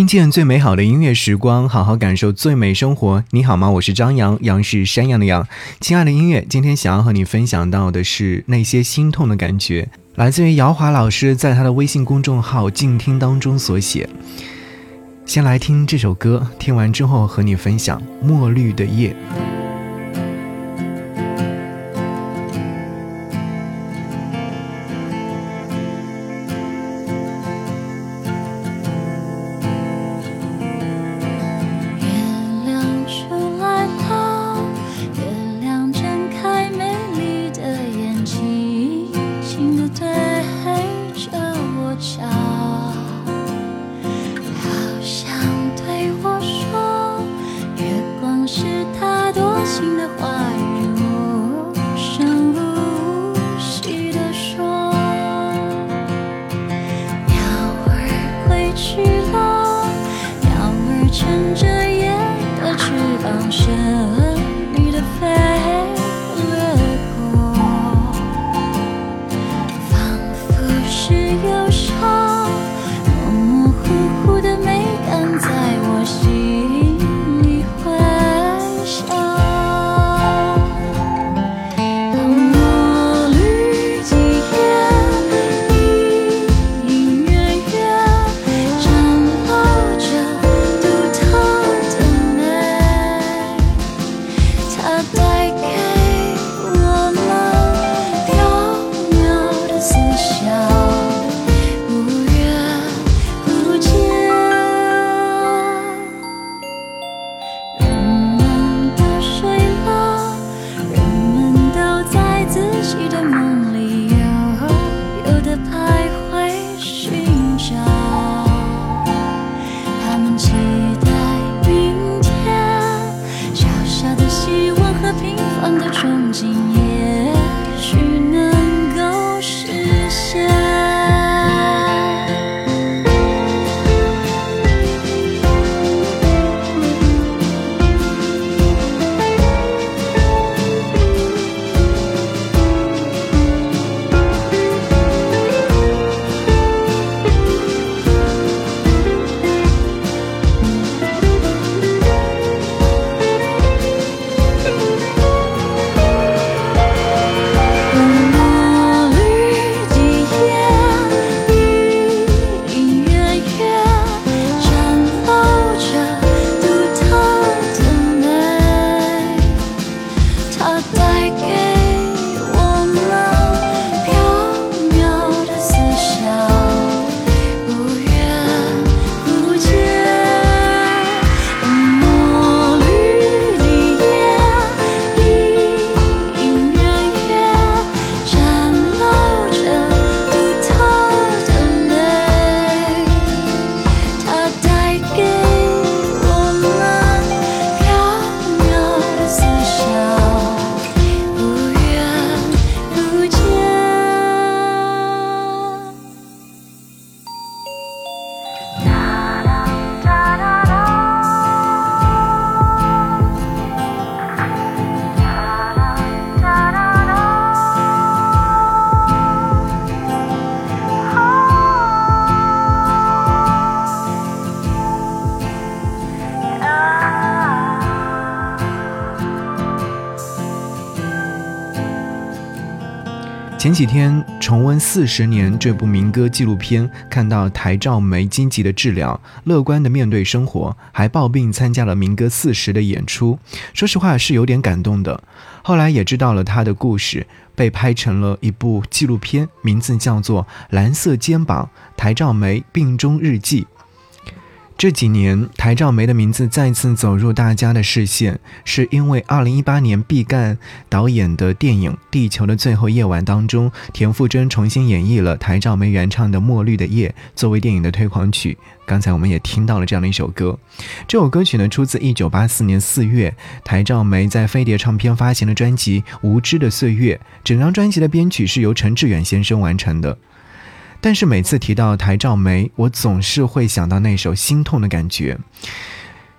听见最美好的音乐时光，好好感受最美生活。你好吗？我是张扬，杨是山羊的羊。亲爱的音乐，今天想要和你分享到的是那些心痛的感觉，来自于姚华老师在他的微信公众号“静听”当中所写。先来听这首歌，听完之后和你分享《墨绿的夜》。轻轻地推着我脚前几天重温《四十年》这部民歌纪录片，看到台照梅积极的治疗，乐观的面对生活，还抱病参加了民歌四十的演出。说实话是有点感动的。后来也知道了他的故事，被拍成了一部纪录片，名字叫做《蓝色肩膀：台照梅病中日记》。这几年，台照梅的名字再次走入大家的视线，是因为2018年毕赣导演的电影《地球的最后夜晚》当中，田馥甄重新演绎了台照梅原唱的《墨绿的夜》作为电影的推广曲。刚才我们也听到了这样的一首歌，这首歌曲呢出自1984年4月，台照梅在飞碟唱片发行的专辑《无知的岁月》，整张专辑的编曲是由陈志远先生完成的。但是每次提到台照梅，我总是会想到那首心痛的感觉。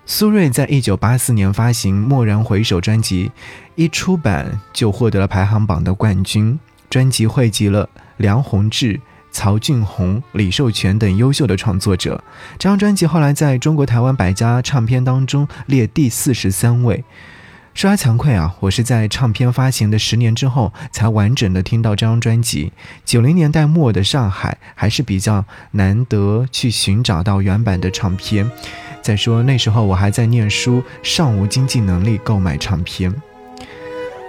苏芮在一九八四年发行《蓦然回首》专辑，一出版就获得了排行榜的冠军。专辑汇集了梁鸿志、曹俊宏、李寿全等优秀的创作者。这张专辑后来在中国台湾百家唱片当中列第四十三位。说来惭愧啊，我是在唱片发行的十年之后才完整的听到这张专辑。九零年代末的上海还是比较难得去寻找到原版的唱片。再说那时候我还在念书，尚无经济能力购买唱片。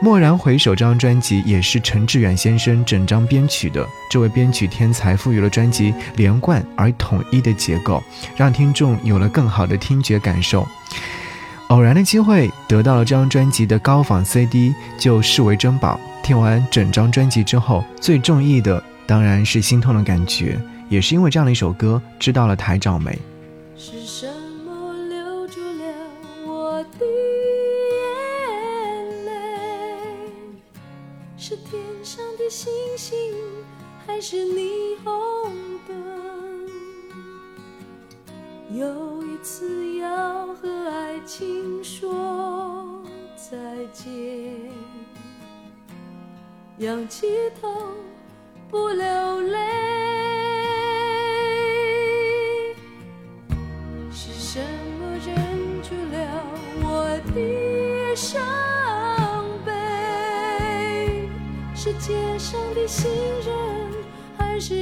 蓦然回首，这张专辑也是陈志远先生整张编曲的。这位编曲天才赋予了专辑连贯而统一的结构，让听众有了更好的听觉感受。偶然的机会得到了这张专辑的高仿 CD，就视为珍宝。听完整张专辑之后，最中意的当然是心痛的感觉，也是因为这样的一首歌，知道了台长梅。是什么留住了我的眼泪？是天上的星星，还是霓虹灯？有一次要情说再见，仰起头不流泪，是什么忍住了我的伤悲？是街上的行人，还是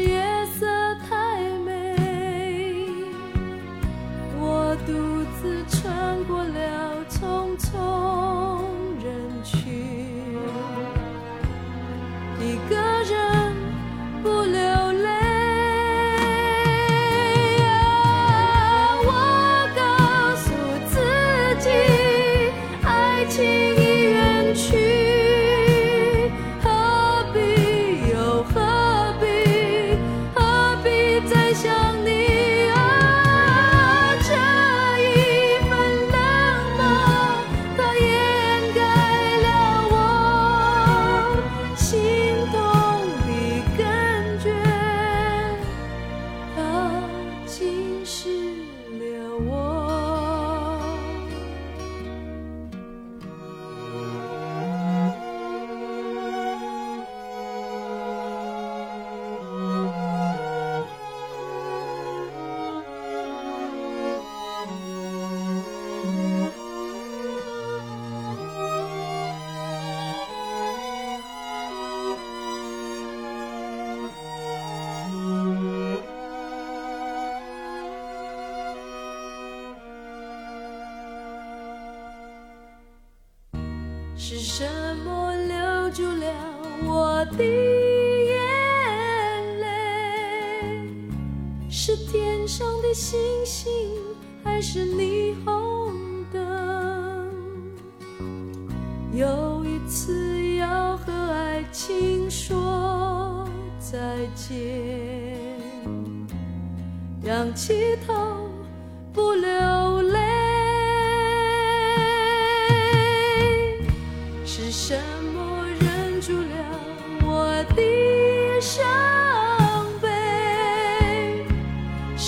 是什么留住了我的眼泪？是天上的星星，还是霓虹灯？有一次要和爱情说再见，仰起头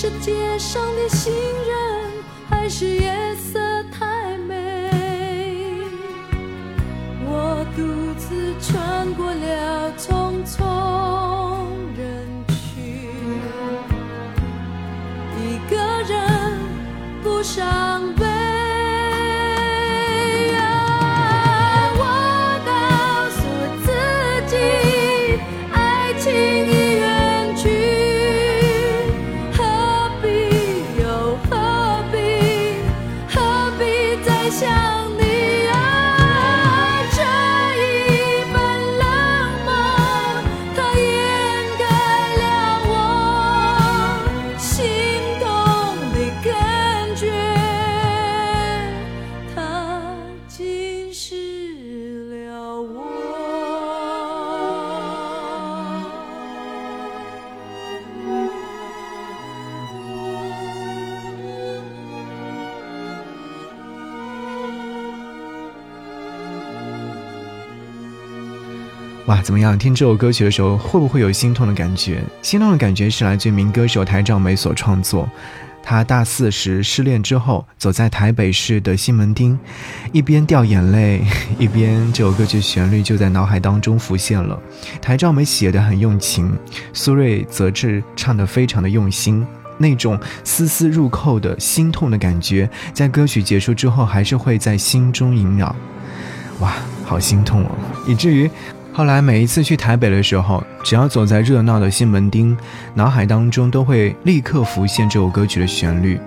是街上的行人，还是夜色怎么样？听这首歌曲的时候，会不会有心痛的感觉？心痛的感觉是来自于民歌手台照梅所创作。他大四时失恋之后，走在台北市的西门町，一边掉 眼泪，一边这首歌曲旋律就在脑海当中浮现了。台兆梅写的很用情，苏芮则是唱的非常的用心，那种丝丝入扣的心痛的感觉，在歌曲结束之后还是会在心中萦绕。哇，好心痛哦，以至于。后来每一次去台北的时候，只要走在热闹的新门町，脑海当中都会立刻浮现这首歌曲的旋律。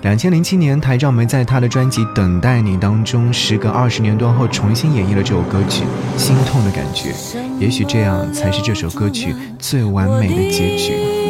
两千零七年，台照梅在他的专辑《等待你》当中，时隔二十年多后重新演绎了这首歌曲，心痛的感觉。也许这样才是这首歌曲最完美的结局。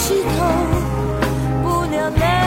是头不流泪。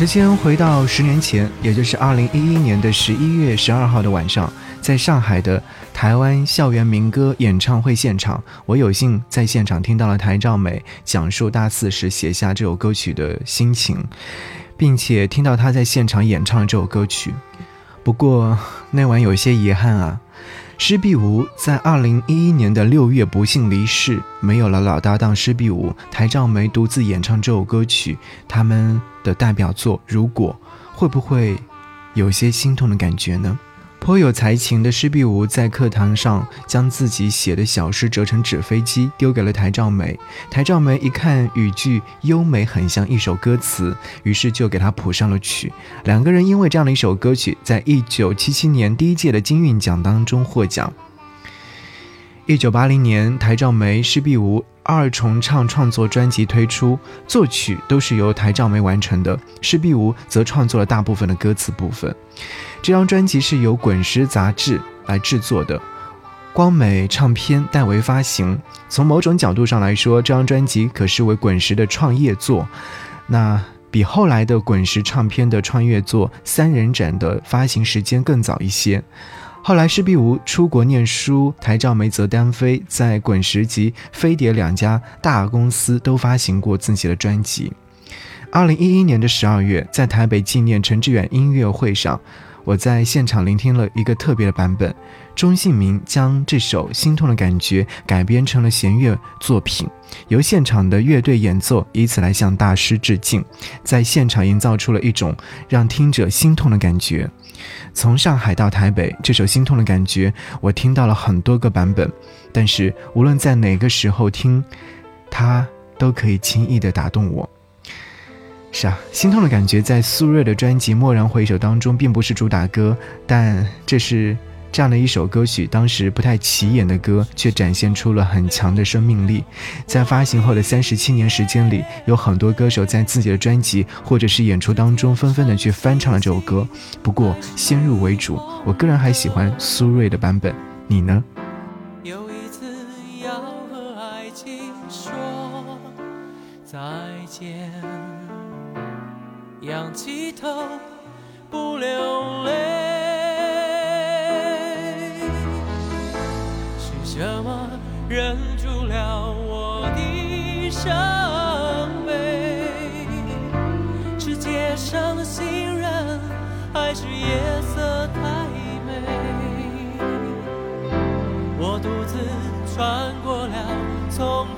时间回到十年前，也就是二零一一年的十一月十二号的晚上，在上海的台湾校园民歌演唱会现场，我有幸在现场听到了台兆美讲述大四时写下这首歌曲的心情，并且听到她在现场演唱这首歌曲。不过那晚有些遗憾啊。施碧梧在二零一一年的六月不幸离世，没有了老搭档施碧梧，台兆梅独自演唱这首歌曲，他们的代表作《如果》，会不会有些心痛的感觉呢？颇有才情的施碧梧在课堂上将自己写的小诗折成纸飞机，丢给了台兆梅。台兆梅一看语句优美，很像一首歌词，于是就给他谱上了曲。两个人因为这样的一首歌曲，在一九七七年第一届的金韵奖当中获奖。一九八零年，台兆梅、施碧梧二重唱创作专辑推出，作曲都是由台兆梅完成的，施碧梧则创作了大部分的歌词部分。这张专辑是由滚石杂志来制作的，光美唱片代为发行。从某种角度上来说，这张专辑可视为滚石的创业作，那比后来的滚石唱片的创业作《三人展》的发行时间更早一些。后来施碧梧出国念书，台照梅则单飞，在滚石及飞碟两家大公司都发行过自己的专辑。二零一一年的十二月，在台北纪念陈志远音乐会上，我在现场聆听了一个特别的版本。钟信明将这首《心痛的感觉》改编成了弦乐作品，由现场的乐队演奏，以此来向大师致敬，在现场营造出了一种让听者心痛的感觉。从上海到台北，这首心痛的感觉，我听到了很多个版本，但是无论在哪个时候听，它都可以轻易的打动我。是啊，心痛的感觉在苏芮的专辑《蓦然回首》当中并不是主打歌，但这是这样的一首歌曲，当时不太起眼的歌，却展现出了很强的生命力。在发行后的三十七年时间里，有很多歌手在自己的专辑或者是演出当中纷纷的去翻唱了这首歌。不过先入为主，我个人还喜欢苏芮的版本，你呢？有一次要和爱情说再见，仰起头不流泪，夜色太美？我独自穿过了从